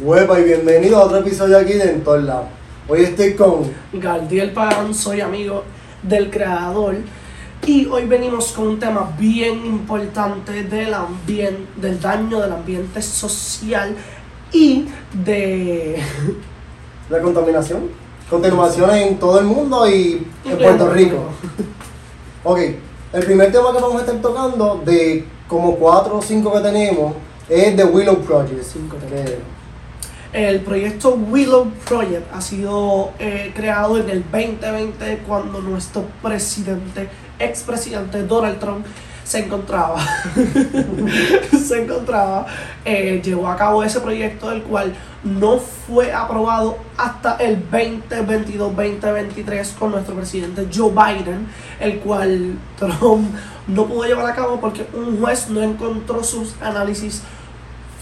Huepa y bienvenido a otro episodio aquí de En todos lados. Hoy estoy con Galdiel Pagán, soy amigo del creador y hoy venimos con un tema bien importante del ambiente, del daño del ambiente social y de la contaminación. Contaminación en todo el mundo y en Puerto Rico. Ok, el primer tema que vamos a estar tocando de como cuatro o cinco que tenemos es The Willow Project. Cinco el proyecto Willow Project ha sido eh, creado en el 2020 cuando nuestro presidente, expresidente Donald Trump, se encontraba, se encontraba, eh, llevó a cabo ese proyecto, el cual no fue aprobado hasta el 2022-2023 con nuestro presidente Joe Biden, el cual Trump no pudo llevar a cabo porque un juez no encontró sus análisis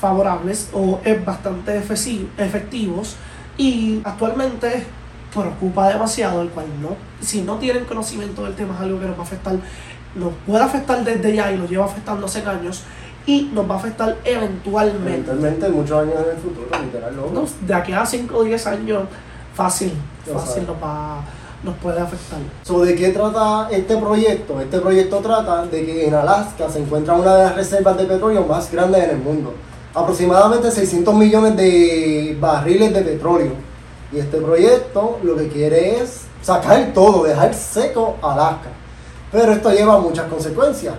favorables o es bastante efectivos y actualmente preocupa demasiado el cual no. Si no tienen conocimiento del tema es algo que nos va a afectar nos puede afectar desde ya y nos lleva afectando hace años y nos va a afectar eventualmente. Eventualmente muchos años en el futuro literal de aquí a 5 o 10 años fácil fácil nos va nos puede afectar. ¿De qué trata este proyecto? Este proyecto trata de que en Alaska se encuentra una de las reservas de petróleo más grandes en el mundo aproximadamente 600 millones de barriles de petróleo. Y este proyecto lo que quiere es sacar todo, dejar seco Alaska. Pero esto lleva muchas consecuencias.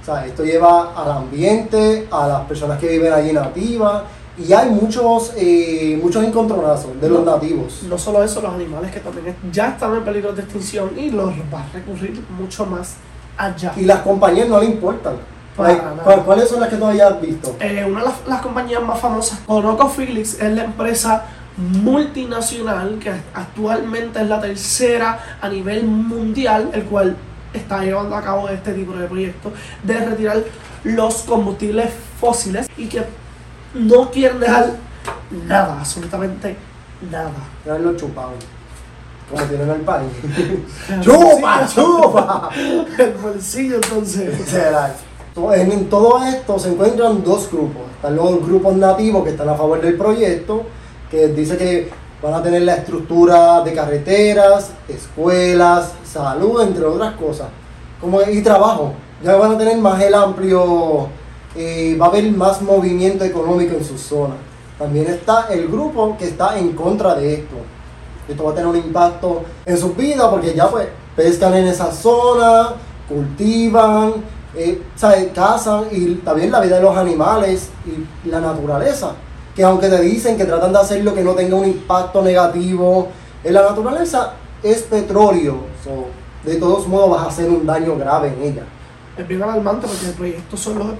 O sea, esto lleva al ambiente, a las personas que viven allí nativas, y hay muchos eh, muchos encontronazos de los nativos. No solo eso, los animales que también ya están en peligro de extinción y los va a recurrir mucho más allá. Y las compañías no le importan. ¿Cuáles son las que todavía has visto? Eh, una de las, compañías más famosas, ConocoPhillips, es la empresa multinacional que actualmente es la tercera a nivel mundial, el cual está llevando a cabo este tipo de proyectos de retirar los combustibles fósiles y que no quieren dejar nada, absolutamente nada. lo chupado. Como tienen el país. ¡Chupa, chupa! el bolsillo entonces. En todo esto se encuentran dos grupos. Están los grupos nativos que están a favor del proyecto, que dice que van a tener la estructura de carreteras, escuelas, salud, entre otras cosas. Como, y trabajo. Ya van a tener más el amplio, eh, va a haber más movimiento económico en su zona. También está el grupo que está en contra de esto. Esto va a tener un impacto en sus vidas porque ya pues pescan en esa zona, cultivan, eh, cazan y también la vida de los animales y la naturaleza. Que aunque te dicen que tratan de hacer lo que no tenga un impacto negativo en la naturaleza, es petróleo. de todos modos vas a hacer un daño grave en ella. Es bien alarmante porque el proyecto solo,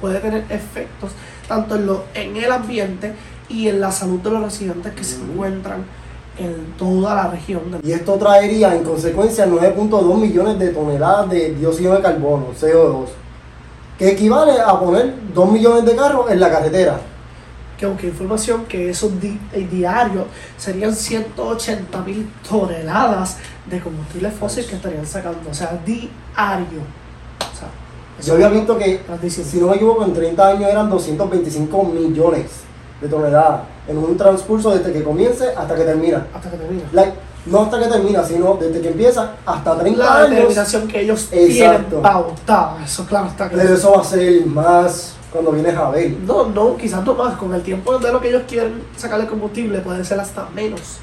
puede tener efectos tanto en, lo, en el ambiente y en la salud de los residentes que se encuentran en toda la región. Y esto traería en consecuencia 9.2 millones de toneladas de dióxido de carbono, CO2, que equivale a poner 2 millones de carros en la carretera. Que aunque información que esos di eh, diarios serían 180 mil toneladas de combustible fósil que estarían sacando, o sea, diario. Yo había visto que, si no me equivoco, en 30 años eran 225 millones de toneladas en un transcurso desde que comience hasta que termina. Hasta que termina. no hasta que termina, sino desde que empieza hasta 30 la años. La determinación que ellos tienen pautada, eso claro está Pero eso va a ser más cuando vienes a ver. No, no, quizás no más, con el tiempo de lo que ellos quieren sacarle combustible puede ser hasta menos.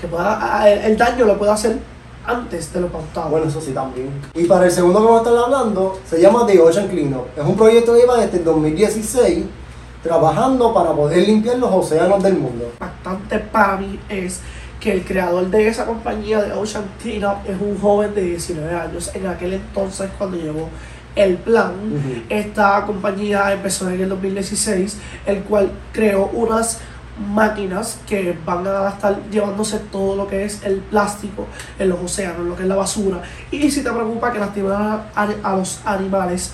Que pueda, el, daño lo puede hacer antes de lo pautado. Bueno, eso sí también. Y para el segundo que vamos a estar hablando, se llama The Ocean Cleanup. Es un proyecto que lleva desde el 2016 trabajando para poder limpiar los océanos del mundo. Bastante para mí es que el creador de esa compañía de Ocean Cleanup es un joven de 19 años. En aquel entonces, cuando llegó el plan, esta compañía empezó en el 2016, el cual creó unas máquinas que van a estar llevándose todo lo que es el plástico en los océanos, lo que es la basura. Y si te preocupa que lastiman a los animales,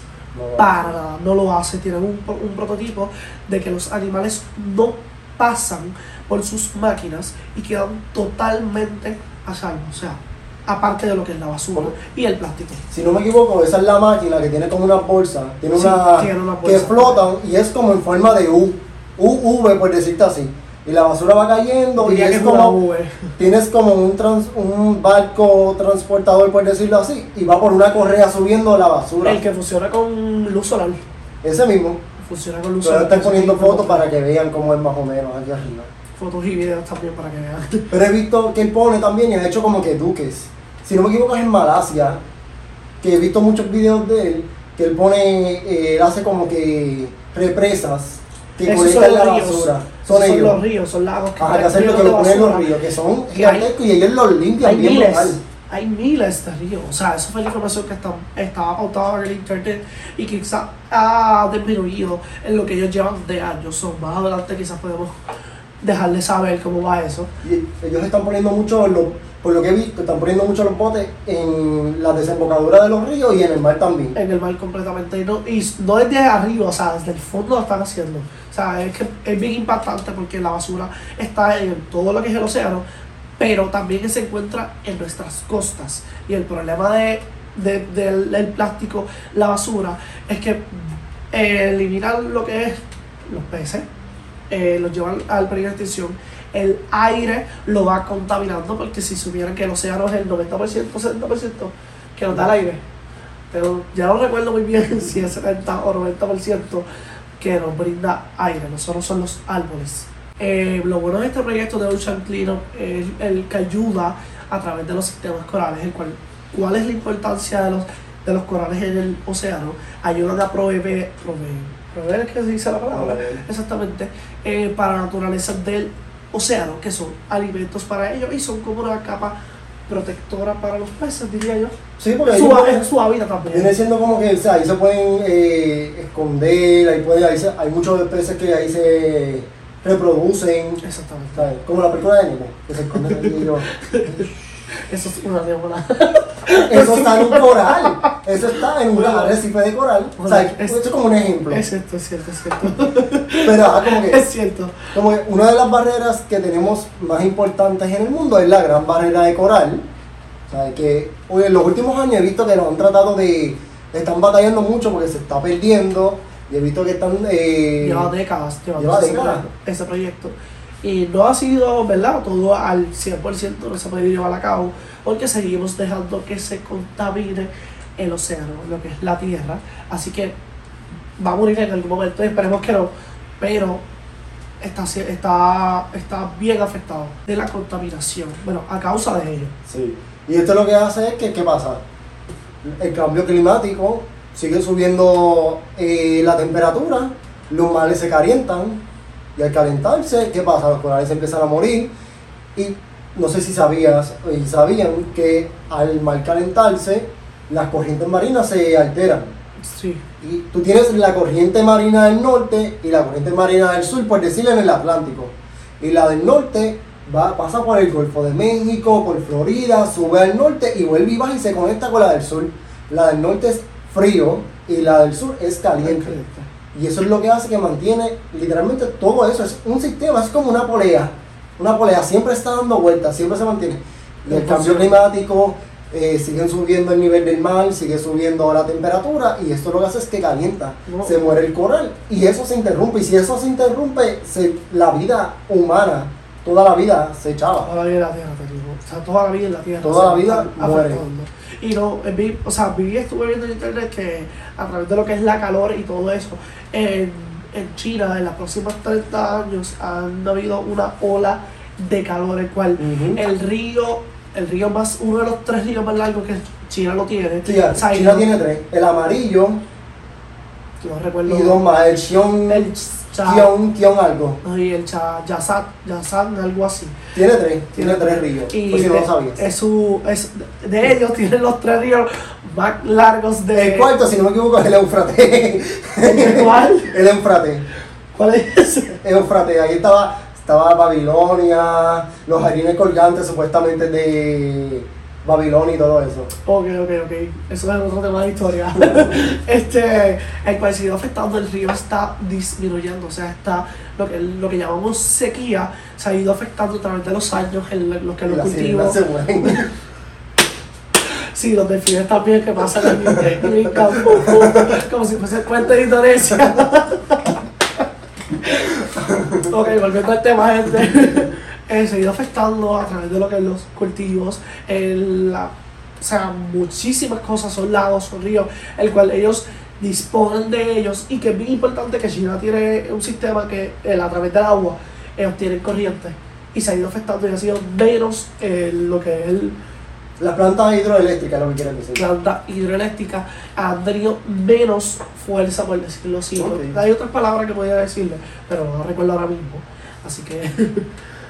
para nada, no lo hace. Tienen un, un prototipo de que los animales no pasan por sus máquinas y quedan totalmente a salvo. O sea, aparte de lo que es la basura y el plástico. Si no me equivoco, esa es la máquina que tiene como una bolsa, tiene, una, que flotan y es como en forma de U, UV por decirte así. Y la basura va cayendo y es como, tienes como un, trans- un barco transportador, por decirlo así, y va por una correa subiendo la basura. El que funciona con luz solar. Ese mismo. Funciona con luz Pero solar. están poniendo fotos para que vean cómo es más o menos aquí arriba. Fotos y videos también para que vean. Pero he visto que él pone también y ha hecho como que duques. Si no me equivoco es en Malasia, que he visto muchos videos de él, que él pone, eh, él hace como que represas Esos son los la ríos. basura. Son, Son ellos. los ríos, son lagos que Ajá, que hacen lo que lo ponen en los ríos, que son gigantescos y ellos los limpian Hay bien miles, brutal. hay miles de ríos. O sea, esa fue la información que está, estaba pautada en el internet y quizás ha disminuido en lo que ellos llevan de años. So, más adelante quizás podemos dejarles saber cómo va eso. Y ellos están poniendo mucho, por lo que he visto, están poniendo mucho los botes en la desembocadura de los ríos y en el mar también. En el mar completamente. Y no, y no desde arriba, o sea, desde el fondo lo están haciendo. O sea, es que es bien impactante porque la basura está en todo lo que es el océano, pero también se encuentra en nuestras costas. Y el problema de, de- del, del plástico, la basura, es que eh, eliminar lo que es los peces, eh, los llevan al peligro de extinción. El aire lo va contaminando porque si supieran que el océano es el 90%, 70% que nos da el aire, pero ya no recuerdo muy bien si es 70 o 90% que nos brinda aire, nosotros son los árboles. Eh, lo bueno de este proyecto de Ocean Cleanup es el que ayuda a través de los sistemas corales, el cual, cuál es la importancia de los, de los corales en el océano, ayudan a proveer, proveer, es que se dice la palabra, exactamente, eh, para la naturaleza del océano, que son alimentos para ellos y son como una capa protectora para los peces, diría yo. Sí, porque ahí Su, su hábitat también. viene siendo como que o sea, ahí se pueden eh, esconder, ahí, puede, ahí se- hay muchos peces que ahí se reproducen. Exactamente. ¿sabes? Como la película de Nemo, que se esconden y yo. Eso es una neola. Eso está en un coral. Eso está en un arrecife de coral. O sea, Es- esto es como un ejemplo. Es cierto, es cierto, es cierto. Pero ajá, como que Es cierto. Como que una de las barreras que tenemos más importantes en el mundo es la gran barrera de coral. O sea, que oye, en los últimos años he visto que nos han tratado de. Están batallando mucho porque se está perdiendo. Y he visto que están. eh, Lleva décadas lleva décadas. ese proyecto. Y no ha sido, ¿verdad? Todo al 100% no se ha podido llevar a cabo porque seguimos dejando que se contamine el océano, lo que es la tierra. Así que va a morir en algún momento, esperemos que no, pero está, está, está bien afectado de la contaminación, bueno, a causa de ello. Sí. Y esto lo que hace es que, ¿qué pasa? El cambio climático sigue subiendo eh, la temperatura, los mares se calientan, y al calentarse, ¿qué pasa? Los corales empiezan a morir, y no sé si sabías y sabían que al mar calentarse, las corrientes marinas se alteran. Sí, Y tú tienes la corriente marina del norte y la corriente marina del sur, por decirlo en el Atlántico. Y la del norte va, pasa por el Golfo de México, por Florida, sube al norte y vuelve y baja y se conecta con la del sur. La del norte es frío y la del sur es caliente. Y eso es lo que hace que mantiene literalmente todo eso. Es un sistema, es como una polea. Una polea siempre está dando vueltas, siempre se mantiene. El cambio climático, eh, siguen subiendo el nivel del mar, sigue subiendo la temperatura y esto lo que hace es que calienta. No. Se muere el coral y eso se interrumpe. Y si eso se interrumpe, se- la vida humana, toda la vida se echaba. Toda la vida en la tierra, te digo. O sea, toda la vida en la tierra. Toda la vida muere. afectando. Y no, eh, vi, o sea, vi, estuve viendo en internet que a través de lo que es la calor y todo eso, en, en China, en los próximos 30 años, han habido una ola de calor, el cual el río, el río más, uno de los tres ríos más largos que China lo tiene. China tiene tres: el amarillo no recuerdo. y dos más, el Xiong, el Cha, Kion, Kion algo. y el Cha, Yasan, Yasan, algo así. Tiene tres, tiene tres ríos. Y Por si no de, lo sabías. es su, es, de ellos tienen los tres ríos más largos de. El cuarto, si no me equivoco, es el Eufrate. ¿Cuál? el. ¿Cuál es ese? El Eufrate. Ahí estaba, estaba Babilonia, los jardines colgantes supuestamente de Babilonia y todo eso. Ok, ok, ok. Eso es otro tema de historia. este, el cual sigue afectando, el río está disminuyendo. O sea, está lo que, lo que llamamos sequía, se ha ido afectando a través de los años en lo que los cultivos. se. Sí, los delfines también que pasan en mi campo, como si fuese el cuento de Indonesia. Ok, volviendo al tema, gente. Eh, se ha ido afectando a través de lo que es los cultivos, el, la, o sea, muchísimas cosas son lagos, son ríos, el cual ellos disponen de ellos y que es bien importante que China tiene un sistema que el, a través del agua ellos tienen corriente y se ha ido afectando y ha sido menos eh, lo que es el, Las plantas hidroeléctricas, lo que quieren decir. planta hidroeléctrica han tenido menos fuerza, por decirlo así. Ok. Hay otras palabras que podía decirle, pero no recuerdo ahora mismo. Así que,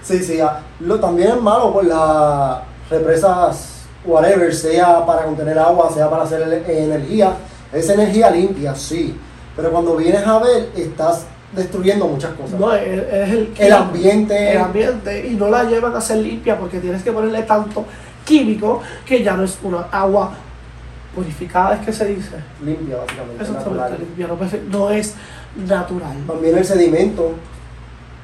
Sí, sí, lo, también es malo por las represas, whatever, sea para contener agua, sea para hacer ele- energía. Es energía limpia, sí. Pero cuando vienes a ver, estás destruyendo muchas cosas. no, es, es el, el ambiente, el ambiente y no la llevan a ser limpia porque tienes que ponerle tanto químico que ya no es una agua purificada, es que se dice. limpia, básicamente. Exactamente, natural. limpia, no es natural. También el sedimento.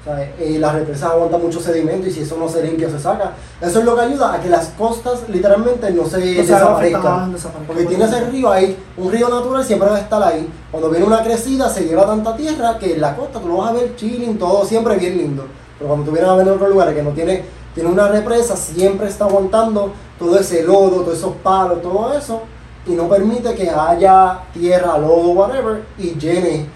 O sea, eh, las represas aguantan mucho sedimento y si eso no se limpia, se saca. Eso es lo que ayuda a que las costas literalmente no se No desaparezcan. Porque tienes el río ahí, un río natural siempre va a estar ahí. Cuando viene una crecida se lleva tanta tierra que en la costa tú lo vas a ver chilling, todo siempre bien lindo. Pero cuando tú vienes a ver en otros lugares que no tiene, tiene una represa, siempre está aguantando todo ese lodo, todos esos palos, todo eso. Y no permite que haya tierra, lodo, whatever, y llene.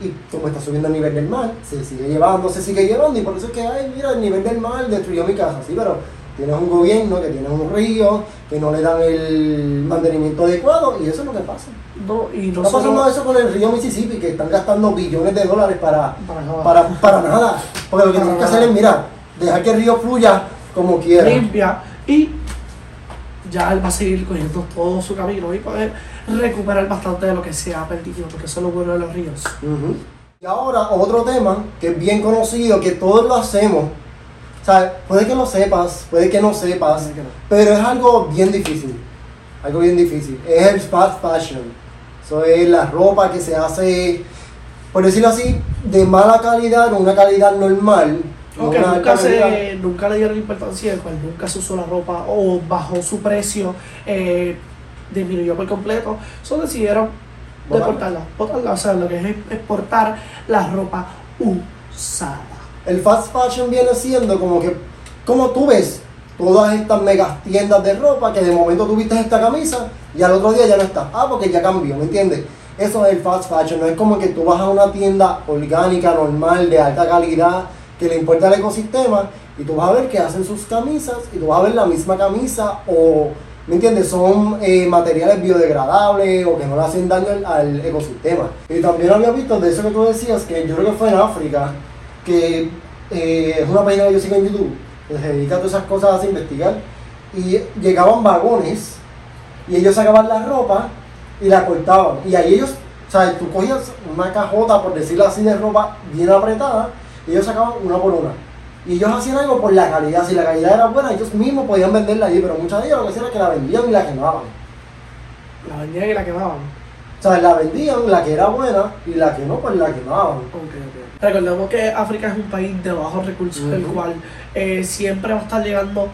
Y como está subiendo el nivel del mar, se sigue llevando, se sigue llevando. Y por eso es que, ay, mira, el nivel del mar destruyó mi casa. Sí, pero tienes un gobierno que tiene un río, que no le dan el mantenimiento adecuado, y eso es lo que pasa. No, y no Está solo- pasando eso con el río Mississippi, que están gastando billones de dólares para, Para nada. para, para nada. Porque lo que tienen que hacer es, mira, dejar que el río fluya como quiera. limpia y ya él va a seguir cogiendo todo su camino y poder recuperar bastante de lo que se ha perdido, porque eso es lo bueno de los ríos. Y ahora otro tema que es bien conocido, que todos lo hacemos. O sea, puede que lo sepas, puede que no sepas, Puede que no. pero es algo bien difícil. Algo bien difícil. Es el fast fashion. Eso es la ropa que se hace, por decirlo así, de mala calidad o una calidad normal. no una nunca, se, nunca le dieron importancia, el cual nunca se usó la ropa o bajó su precio, eh, disminuyó por completo, solo decidieron Botarla. deportarla, botarla, o sea, lo que es exportar la ropa usada. El fast fashion viene siendo como que, como tú ves todas estas megas tiendas de ropa que de momento tuviste esta camisa y al otro día ya no está. Ah, porque ya cambió, ¿me entiendes? Eso es el fast fashion, no es como que tú vas a una tienda orgánica, normal, de alta calidad, que le importa el ecosistema y tú vas a ver que hacen sus camisas y tú vas a ver la misma camisa o, ¿me entiendes? Son eh, materiales biodegradables o que no le hacen daño al, ecosistema. Y también había visto de eso que tú decías, que yo creo que fue en África, que eh, es una página que yo sigo en YouTube, que se dedica a todas esas cosas a investigar, y llegaban vagones y ellos sacaban la ropa y la cortaban. Y ahí ellos, o sea, tú cogías una cajota, por decirlo así, de ropa bien apretada, y ellos sacaban una por una. Y ellos hacían algo por la calidad. Si la calidad era buena, ellos mismos podían venderla allí, pero muchas de ellos lo que hacían era que la vendían y la quemaban. La vendían y la quemaban. O sea, la vendían, la que era buena, y la que no, pues la quemaban. Ok, ok. Recordemos que África es un país de bajos recursos, el Ujú. cual eh, siempre va a estar llegando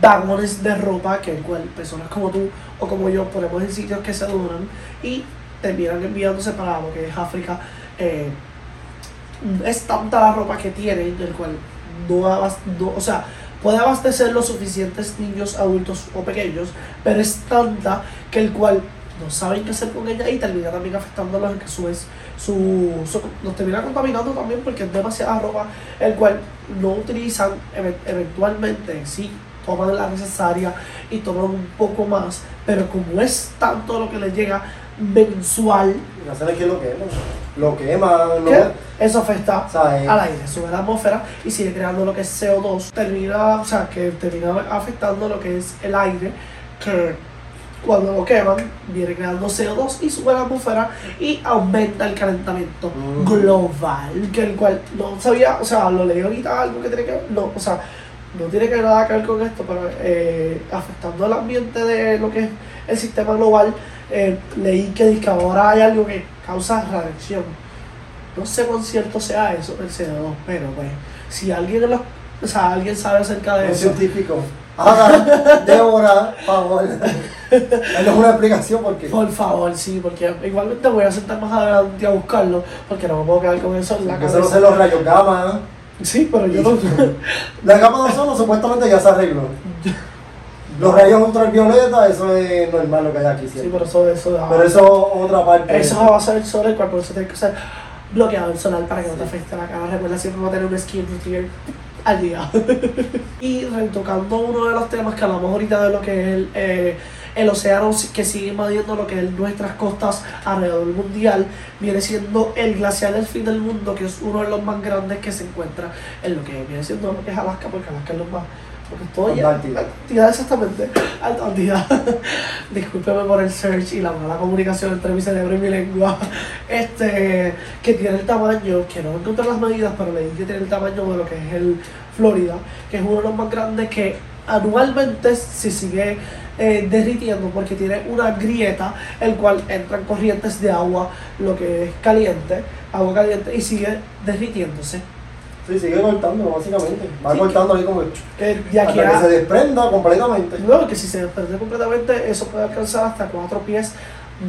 vagones de ropa, que el cual personas como tú o como yo ponemos en sitios que se duran y terminan enviándose para lo que es África. eh, es tanta la ropa que tienen, el cual no, no- o sea, puede abastecer los suficientes niños, adultos o pequeños, pero es tanta que el cual no saben qué hacer con ella y termina también afectándolos en que su vez su, su- los termina contaminando también porque es demasiada ropa el cual no utilizan eve- eventualmente sí toman la necesaria y toman un poco más pero como es tanto lo que les llega mensual Y hacen es que lo queman. Lo queman, que no. Eso afecta eh, al aire, sube la atmósfera y sigue creando lo que es CO2, termina, o sea, que termina afectando lo que es el aire, que cuando lo queman viene creando CO2 y sube la atmósfera y aumenta el calentamiento Mm. global, que el cual no sabía, o sea, lo leí ahorita algo que tiene que ver, no, o sea, no tiene que nada que ver con esto, pero eh, afectando el ambiente de lo que es el sistema global, eh, leí que, que ahora hay algo que causa radiación. No sé cuán cierto sea eso, el CO2, pero pues, si alguien, en los- o sea, alguien sabe acerca de un eso, científico. Haga, Débora, favor. Danos una explicación porque. Por favor, sí, porque igualmente voy a sentar más adelante a buscarlo, porque no me puedo quedar con eso en la Que eso no cabeza. sé los rayos gamma. Sí, pero yo no. La gama de ozono supuestamente ya se arregló. Los rayos ultravioleta, eso es normal lo que hay aquí Sí, siempre. pero eso, eso, Pero eso otra parte. Eso va a ser el sol, el cual por eso tiene que ser bloqueador solar para que no te afecte la cara. Recuerda siempre va a tener un skin routine al día. y retocando uno de los temas que hablamos ahorita de lo que es el, eh, el océano que sigue invadiendo lo que es nuestras costas alrededor mundial, viene siendo el glaciar del fin del mundo, que es uno de los más grandes que se encuentra en lo que viene siendo lo que es Alaska, porque Alaska es lo más. Porque todo ya. Exactamente. Antártida. Discúlpeme por el search y la mala comunicación entre mi cerebro y mi lengua. Este, que tiene el tamaño, que no encontré las medidas, pero leí que tiene el tamaño de lo que es el Florida, que es uno de los más grandes que anualmente se sigue eh, derritiendo porque tiene una grieta, el cual entran corrientes de agua, lo que es caliente, agua caliente, y sigue derritiéndose. Sí, sigue cortando, básicamente. Va Sí. cortando ahí como. Que de aquí Hasta que se desprenda completamente. No, que si se pierde completamente, eso puede alcanzar hasta cuatro pies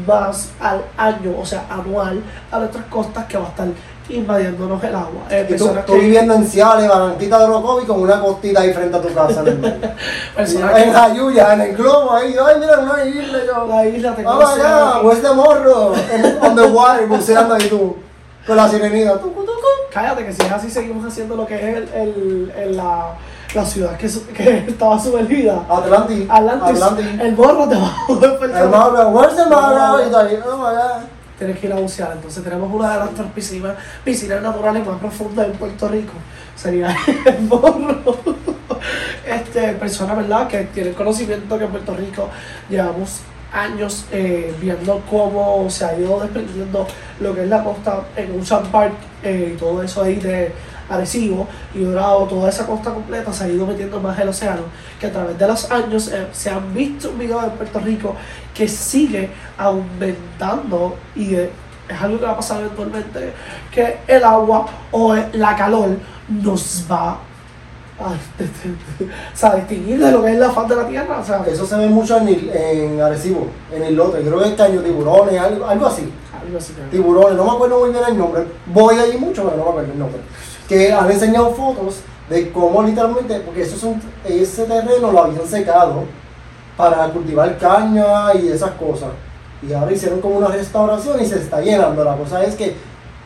más al año, o sea, anual, a nuestras costas que va a estar invadiéndonos el agua. Eh, Y tú, personas tú que- viviendo en Ciales, Barranquita de Orocovi, con una costita ahí frente a tu casa. en el medio. en Jayuya, en el globo ahí. Ay, mira, una isla. Yo. la isla tengo Vamos acá. West de Morro. En, on the water, buceando ahí tú. Con la sirenita. Cállate, que si es así, seguimos haciendo lo que es el, el, el- la, la ciudad que, que estaba sumergida. Atlantis. Atlantis, Atlantis. el morro debajo del Puerto El Mauro, where's the Mauro? Y ahí, oh my God. Tienes que ir a bucear. Entonces tenemos una de nuestras piscinas, piscinas naturales más profundas en Puerto Rico. Sería el morro. Este, persona, ¿verdad? Que tiene conocimiento que en Puerto Rico llevamos años eh, viendo cómo se ha ido desprendiendo lo que es la costa en Ocean Park eh, y todo eso ahí de Arecibo y Dorado, toda esa costa completa se ha ido metiendo más el océano, que a través de los años eh, se han visto videos en Puerto Rico que sigue aumentando y eh, es algo que va a pasar eventualmente, que el agua o la calor nos va o sea, distinguir de lo que es la faz de la tierra. O sea, Eso se ve mucho en, il- en Arecibo, en el lote. Creo que es caño tiburones, algo, algo así. algo así Tiburones, no me acuerdo muy bien el nombre. Voy allí mucho, pero no me acuerdo el nombre. Que han enseñado fotos de cómo literalmente, porque eso es un- ese terreno lo habían secado para cultivar caña y esas cosas. Y ahora hicieron como una restauración y se está llenando. La cosa es que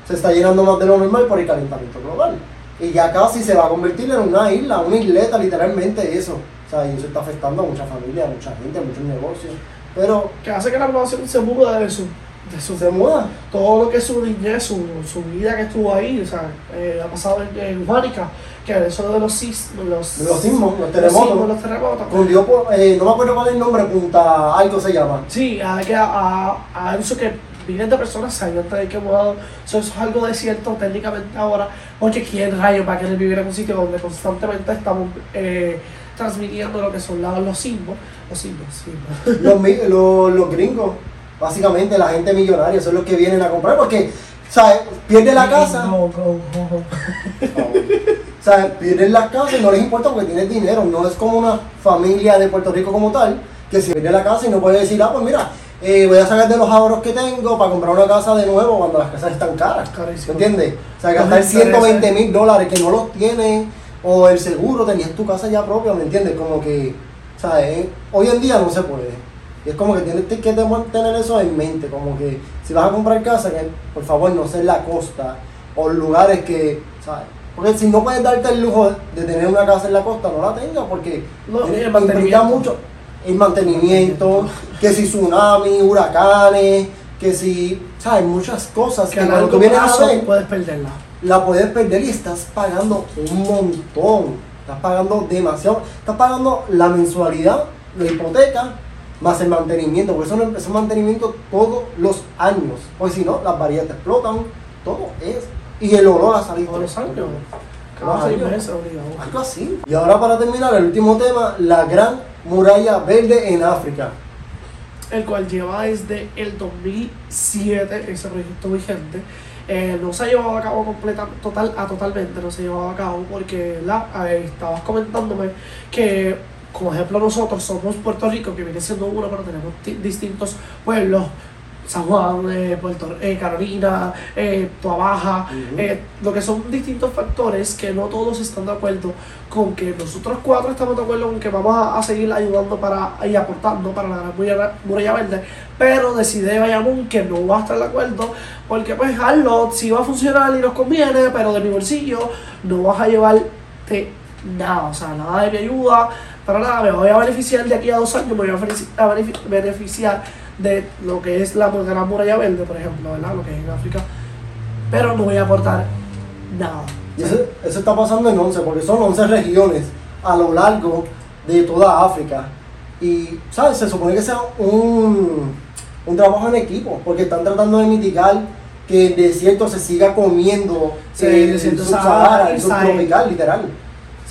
se está llenando más de lo normal por el calentamiento global. Y ya casi se va a convertir en una isla, una isleta, literalmente eso. O sea, y eso está afectando a mucha familia, a mucha gente, a muchos negocios. Pero que hace que la población se muda de su, de su se muda. todo lo que es su niñez, su, su vida que estuvo ahí, o sea, eh, ha pasado en, en Juanica, que eso de los sismos, los, los sismos, los los terremotos. sismos, los terremotos. Cundió por, eh, no me acuerdo cuál es el nombre, Punta algo se llama. Sí, a, a, a eso que miles de personas se hayan tenido que mudar. Eso es algo de cierto técnicamente ahora, porque quién rayos va a querer vivir en un sitio donde constantemente estamos eh, transmitiendo lo que son los los sismos. Los, mi- los, los gringos, básicamente la gente millonaria, son los que vienen a comprar porque, ¿sabes? Pierden la casa. Go, go, go. O sea, pierden la casa y no les importa porque tienen dinero. No es como una familia de Puerto Rico como tal, que si pierde la casa y no puede decir, ah, pues mira, eh, voy a sacar de los ahorros que tengo para comprar una casa de nuevo cuando las casas están caras. Carísimo. ¿Me entiendes? O sea, gastar intereses. 120 mil dólares que no los tienes, o el seguro, tenías tu casa ya propia, ¿me entiendes? Como que, ¿sabes? Hoy en día no se puede. Y es como que tienes que tener eso en mente, como que si vas a comprar casa, que por favor no sea en la costa o lugares que, ¿sabes? Porque si no puedes darte el lujo de tener una casa en la costa, no la tengas porque No, implica mucho el mantenimiento, que si tsunami, huracanes, que si, ¿sabes? Muchas cosas Que que cuando tú vienes a ver, puedes perderla. la puedes perder y estás pagando un montón. Estás pagando demasiado. Estás pagando la mensualidad, la hipoteca, más el mantenimiento. Porque eso no es mantenimiento todos los años. Porque si no, las varillas te explotan. Todo es. Y el olor a salir. Todos los años. Obligado. Algo así. Y ahora para terminar, el último tema, la gran muralla verde en África. el cual lleva desde el 2007 ese proyecto vigente. Eh, no se ha llevado a cabo completa, total, a totalmente, no se ha llevado a cabo porque la, eh, estabas comentándome que como ejemplo nosotros somos Puerto Rico, que viene siendo uno, pero tenemos ti- distintos pueblos, San Juan, eh, Puerto eh, Carolina, eh, Baja, eh, lo que son distintos factores que no todos están de acuerdo con que nosotros cuatro estamos de acuerdo con que vamos a, a seguir ayudando para y aportando para la Gran muralla, verde, pero decide Bayamón que no va a estar de acuerdo porque pues hazlo, sí va a funcionar y nos conviene, pero de mi bolsillo no vas a llevarte nada, o sea, nada de mi ayuda, para nada, me voy a beneficiar de aquí a dos años, me voy a benefici- a benefi- beneficiar de lo que es la Gran Muralla Verde, por ejemplo, ¿verdad? Lo que es en África, pero no voy a aportar nada. Y eso, eso está pasando en 11, porque son 11 regiones a lo largo de toda África. Y, ¿sabes? Se supone que sea un, un trabajo en equipo, porque están tratando de mitigar que el desierto se siga comiendo Sí, el, el desierto subsahara, el subtropical, literal.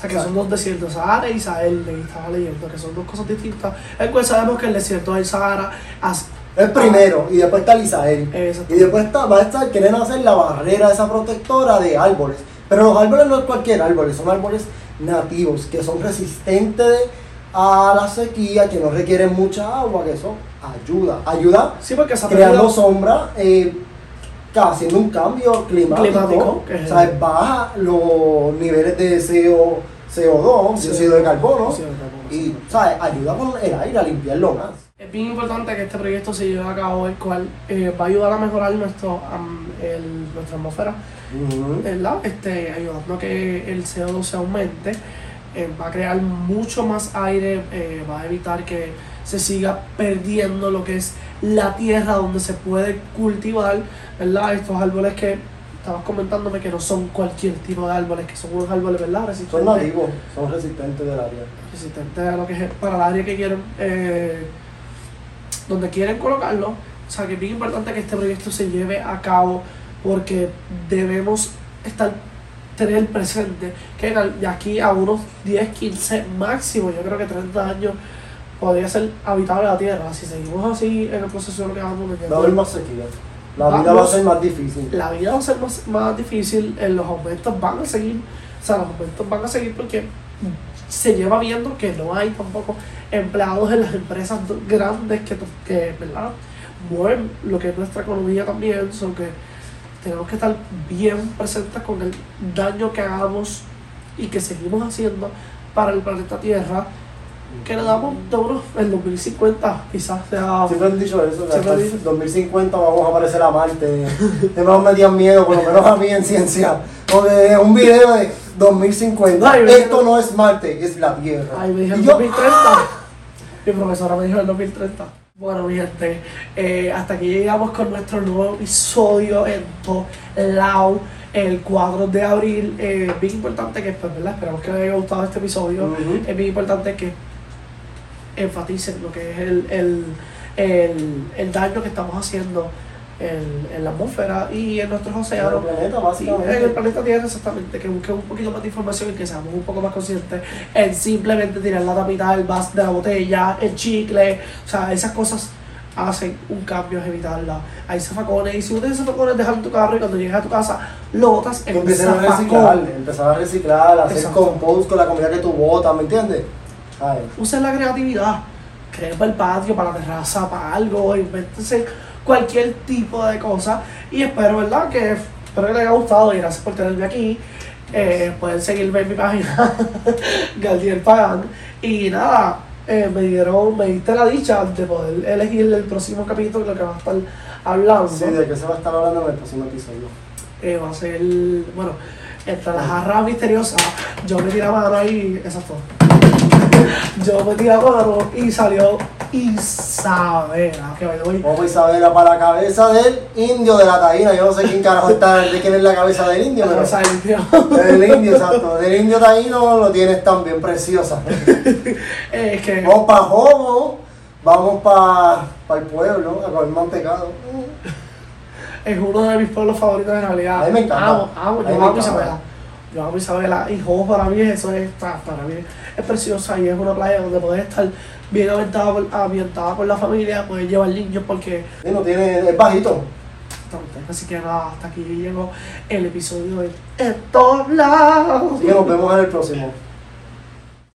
Sea, que son dos desiertos, Sahara y Sahel, leí, estaba leyendo, que son dos cosas distintas. El cual sabemos que el desierto del Sahara El primero, y después está el. Exacto. Y después está, va a estar, quieren hacer la barrera esa protectora de árboles. Pero los árboles no es cualquier árbol, son árboles nativos, que son resistentes a la sequía, que no requieren mucha agua, que eso ayuda. Ayuda Sí, porque creando sombra, eh, haciendo un cambio climático. Climático, que es- o sea, baja los niveles de CO, CO2, Sí. dióxido de carbono, Sí, de carbono, y sí. ¿sabes? ayuda con el aire a limpiarlo más. Es bien importante que este proyecto se lleve a cabo, el cual eh, va a ayudar a mejorar nuestro, am, el- nuestra atmósfera. ¿verdad? Este, ayudando a que el CO2 se aumente, eh, va a crear mucho más aire, eh, va a evitar que se siga perdiendo lo que es la tierra donde se puede cultivar, ¿verdad? Estos árboles que estabas comentándome que no son cualquier tipo de árboles, que son unos árboles, ¿verdad? Son Resistentes, nativos, son resistentes del área. resistentes a lo que es para el área que quieren, eh, donde quieren colocarlo. O sea, que es bien importante que este proyecto se lleve a cabo porque debemos estar tener presente que en- de aquí a unos 10, 15 máximo, yo creo que 30 años podría ser habitable la Tierra. Si seguimos así en el proceso de lo que vamos Va a metiendo, haber más sequía. La vida va a ser más difícil. la vida va a ser más, más difícil, eh, los aumentos van a seguir, o sea, los aumentos van a seguir porque se lleva viendo que no hay tampoco empleados en las empresas grandes que, que ¿verdad? mueven lo que es nuestra economía también, son que tenemos que estar bien presentes con el daño que hagamos y que seguimos haciendo para el planeta Tierra, que le damos de unos en 2050 quizás sea... Siempre han dicho eso, el dicen. 2050 2050 vamos a aparecer a Marte. Siempre nos metían miedo, por lo menos a mí en ciencia. Porque un video de 2050, Ay, me esto no es Marte, es la Tierra. Ay, me dijeron Y yo, 2030. Mi profesora me dijo el 2030. Bueno, mi gente, eh, hasta aquí llegamos con nuestro nuevo episodio en Lao el 4 de abril. Eh, bien importante que, pues, ¿verdad? Esperamos que les haya gustado este episodio. Es bien importante que enfaticen lo que es el, el, el, el daño que estamos haciendo en, en la atmósfera y en nuestros en el océanos. planeta, Sí, en el básicamente. planeta Tierra exactamente, que busquen un poquito más de información y que seamos un poco más conscientes en simplemente tirar la tapita del vas de la botella, el chicle, o sea, esas cosas hacen un cambio, es evitarla. Hay zafacones y si no tienes zafacones, déjalo en tu carro y cuando llegues a tu casa lo botas en un Empezar a reciclar, zafacón. empezar a reciclar, hacer Exacto. compost con la comida que tú botas, ¿me entiendes? Ay, Usen la creatividad, creen para el patio, para la terraza, para algo, invéntense cualquier tipo de cosa y espero, ¿verdad? Que espero que les haya gustado y gracias por tenerme aquí. Eh, pueden seguirme en mi página, Galdiel Pagan. Y nada, eh, me dieron, me diste la dicha de poder elegir el próximo capítulo lo que va a estar hablando. sí, de qué se va a estar hablando en el próximo episodio. Eh, va a ser, bueno, entre las jarras misteriosas, yo metí la mano ahí, exacto. Yo metí la mano y salió Isabela, que way, Vamos Isabela para la cabeza del indio de la taína. Yo no sé quién carajo está, de quién es la cabeza del indio, pero cabeza del indio, exacto. Del indio taíno lo tienes también preciosa. Es que Vamos para Jobo, vamos para el pueblo a comer mantecado. es uno de mis pueblos favoritos en realidad. A mí me encanta. Amo, amo, A yo me amo. Isabela. Yo amo Isabela y Jobo para mí eso es, para mí es preciosa y es una playa donde puedes estar bien ambientada por, ambientada por la familia, puedes llevar niños porque Sí, no tiene, es bajito. Así que nada, hasta aquí llegó el episodio de En todos lados. Así que nos vemos en el próximo.